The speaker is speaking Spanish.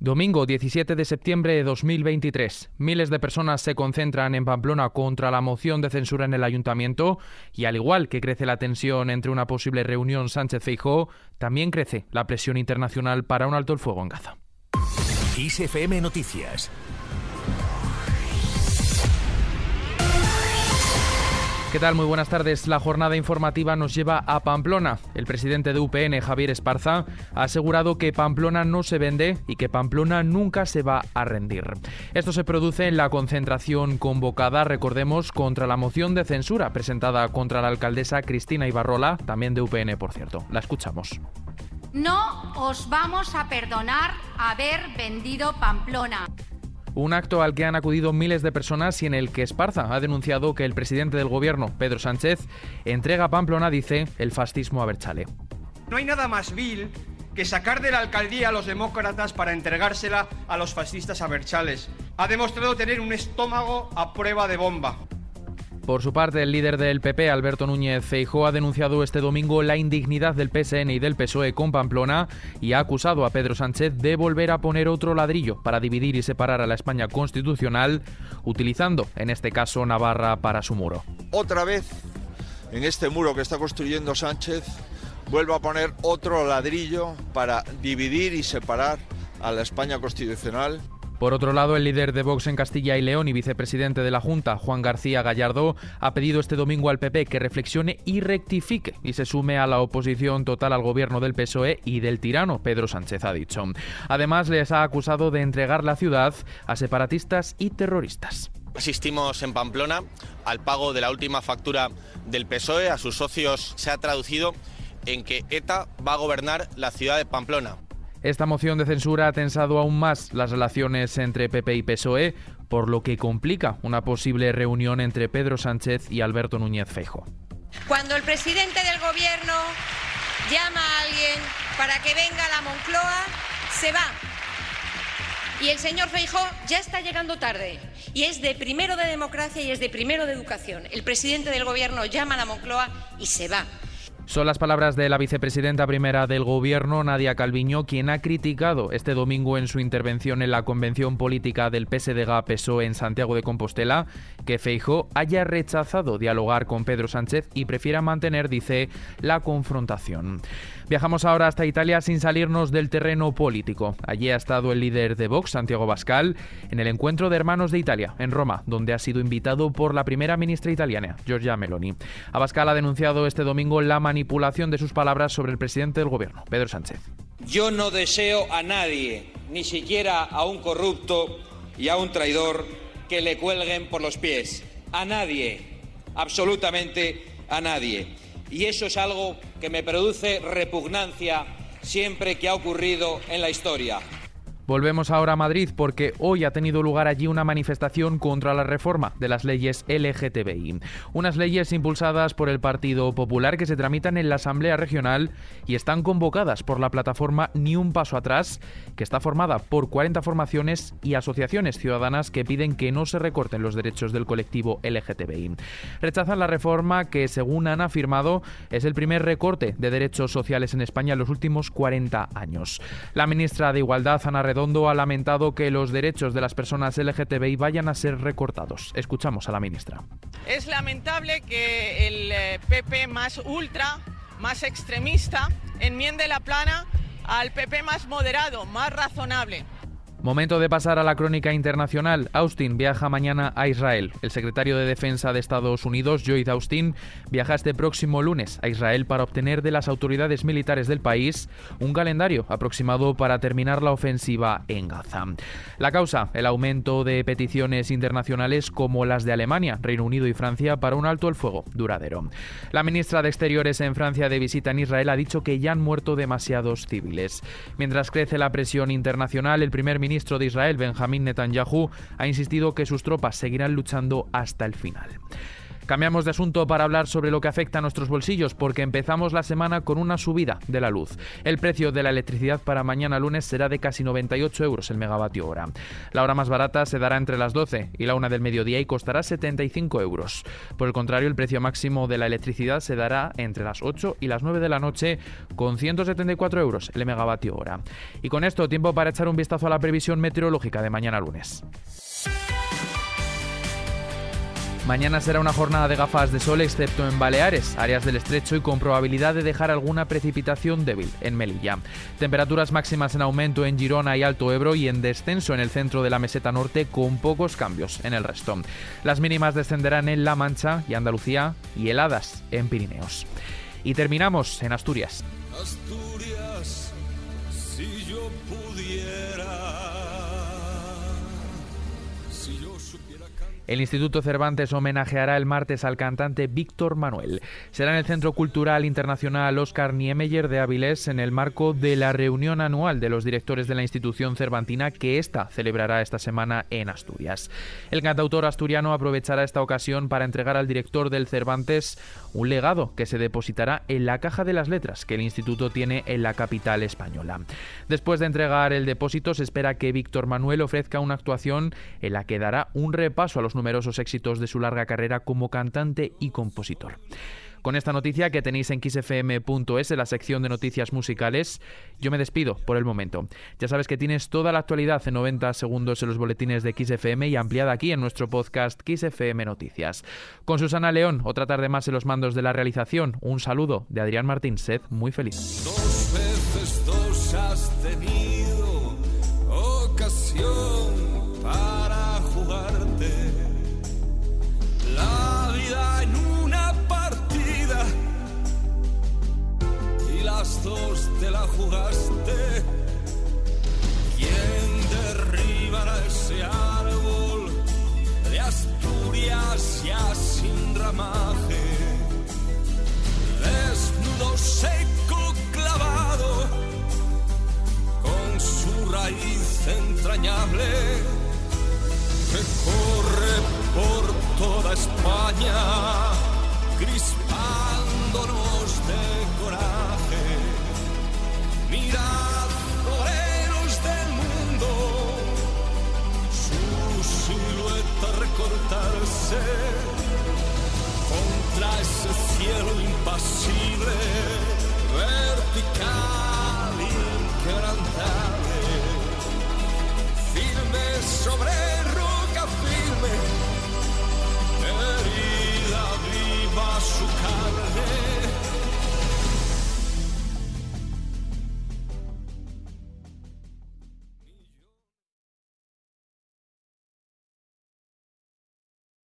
Domingo 17 de septiembre de 2023. Miles de personas se concentran en Pamplona contra la moción de censura en el ayuntamiento y al igual que crece la tensión entre una posible reunión Sánchez-Feijó, también crece la presión internacional para un alto el fuego en Gaza. Noticias ¿Qué tal? Muy buenas tardes. La jornada informativa nos lleva a Pamplona. El presidente de UPN, Javier Esparza, ha asegurado que Pamplona no se vende y que Pamplona nunca se va a rendir. Esto se produce en la concentración convocada, recordemos, contra la moción de censura presentada contra la alcaldesa Cristina Ibarrola, también de UPN, por cierto. La escuchamos. No os vamos a perdonar haber vendido Pamplona. Un acto al que han acudido miles de personas y en el que Esparza ha denunciado que el presidente del gobierno, Pedro Sánchez, entrega a Pamplona, dice, el fascismo a Berchale. No hay nada más vil que sacar de la alcaldía a los demócratas para entregársela a los fascistas a Berchales. Ha demostrado tener un estómago a prueba de bomba. Por su parte, el líder del PP, Alberto Núñez Feijóo, ha denunciado este domingo la indignidad del PSN y del PSOE con Pamplona y ha acusado a Pedro Sánchez de volver a poner otro ladrillo para dividir y separar a la España constitucional, utilizando, en este caso, Navarra para su muro. Otra vez, en este muro que está construyendo Sánchez, vuelve a poner otro ladrillo para dividir y separar a la España constitucional. Por otro lado, el líder de Vox en Castilla y León y vicepresidente de la Junta, Juan García Gallardo, ha pedido este domingo al PP que reflexione y rectifique y se sume a la oposición total al gobierno del PSOE y del tirano Pedro Sánchez, ha dicho. Además, les ha acusado de entregar la ciudad a separatistas y terroristas. Asistimos en Pamplona al pago de la última factura del PSOE a sus socios. Se ha traducido en que ETA va a gobernar la ciudad de Pamplona. Esta moción de censura ha tensado aún más las relaciones entre PP y PSOE, por lo que complica una posible reunión entre Pedro Sánchez y Alberto Núñez Feijo. Cuando el presidente del gobierno llama a alguien para que venga a la Moncloa, se va. Y el señor Feijo ya está llegando tarde. Y es de primero de democracia y es de primero de educación. El presidente del gobierno llama a la Moncloa y se va. Son las palabras de la vicepresidenta primera del Gobierno, Nadia Calviño, quien ha criticado este domingo en su intervención en la convención política del PSDG-PSOE en Santiago de Compostela que Feijo haya rechazado dialogar con Pedro Sánchez y prefiera mantener, dice, la confrontación. Viajamos ahora hasta Italia sin salirnos del terreno político. Allí ha estado el líder de Vox, Santiago Bascal, en el encuentro de hermanos de Italia, en Roma, donde ha sido invitado por la primera ministra italiana, Giorgia Meloni. Abascal ha denunciado este domingo la manipulación de sus palabras sobre el presidente del gobierno, Pedro Sánchez. Yo no deseo a nadie, ni siquiera a un corrupto y a un traidor, que le cuelguen por los pies. A nadie, absolutamente a nadie. Y eso es algo que me produce repugnancia siempre que ha ocurrido en la historia. Volvemos ahora a Madrid porque hoy ha tenido lugar allí una manifestación contra la reforma de las leyes LGTBI. Unas leyes impulsadas por el Partido Popular que se tramitan en la Asamblea Regional y están convocadas por la plataforma Ni un Paso Atrás, que está formada por 40 formaciones y asociaciones ciudadanas que piden que no se recorten los derechos del colectivo LGTBI. Rechazan la reforma que, según han afirmado, es el primer recorte de derechos sociales en España en los últimos 40 años. La ministra de Igualdad, Ana Redondo ha lamentado que los derechos de las personas LGTBI vayan a ser recortados. Escuchamos a la ministra. Es lamentable que el PP eh, más ultra, más extremista, enmiende la plana al PP más moderado, más razonable. Momento de pasar a la crónica internacional. Austin viaja mañana a Israel. El secretario de Defensa de Estados Unidos, Lloyd Austin, viaja este próximo lunes a Israel para obtener de las autoridades militares del país un calendario aproximado para terminar la ofensiva en Gaza. La causa, el aumento de peticiones internacionales como las de Alemania, Reino Unido y Francia para un alto el fuego duradero. La ministra de Exteriores en Francia de visita en Israel ha dicho que ya han muerto demasiados civiles. Mientras crece la presión internacional, el primer ministro ministro de Israel, Benjamín Netanyahu, ha insistido que sus tropas seguirán luchando hasta el final. Cambiamos de asunto para hablar sobre lo que afecta a nuestros bolsillos porque empezamos la semana con una subida de la luz. El precio de la electricidad para mañana lunes será de casi 98 euros el megavatio hora. La hora más barata se dará entre las 12 y la 1 del mediodía y costará 75 euros. Por el contrario, el precio máximo de la electricidad se dará entre las 8 y las 9 de la noche con 174 euros el megavatio hora. Y con esto, tiempo para echar un vistazo a la previsión meteorológica de mañana lunes. Mañana será una jornada de gafas de sol excepto en Baleares, áreas del estrecho y con probabilidad de dejar alguna precipitación débil en Melilla. Temperaturas máximas en aumento en Girona y Alto Ebro y en descenso en el centro de la meseta norte con pocos cambios en el resto. Las mínimas descenderán en La Mancha y Andalucía y heladas en Pirineos. Y terminamos en Asturias. Asturias, si yo pudiera El Instituto Cervantes homenajeará el martes al cantante Víctor Manuel. Será en el Centro Cultural Internacional Oscar Niemeyer de Avilés en el marco de la reunión anual de los directores de la institución cervantina que ésta celebrará esta semana en Asturias. El cantautor asturiano aprovechará esta ocasión para entregar al director del Cervantes un legado que se depositará en la caja de las letras que el instituto tiene en la capital española. Después de entregar el depósito se espera que Víctor Manuel ofrezca una actuación en la que dará un repaso a los numerosos éxitos de su larga carrera como cantante y compositor. Con esta noticia que tenéis en xfm.es, en la sección de noticias musicales, yo me despido por el momento. Ya sabes que tienes toda la actualidad en 90 segundos en los boletines de XFM y ampliada aquí en nuestro podcast XFM Noticias. Con Susana León, otra tarde más en los mandos de la realización. Un saludo de Adrián Martín. Sed muy feliz. Dos veces dos has tenido ocasión te la jugaste. ¿Quién derribará ese árbol de Asturias ya sin ramaje? Desnudo, seco, clavado, con su raíz entrañable que corre por toda España, cielo impasible, vertical, inquebrantable, firme sobre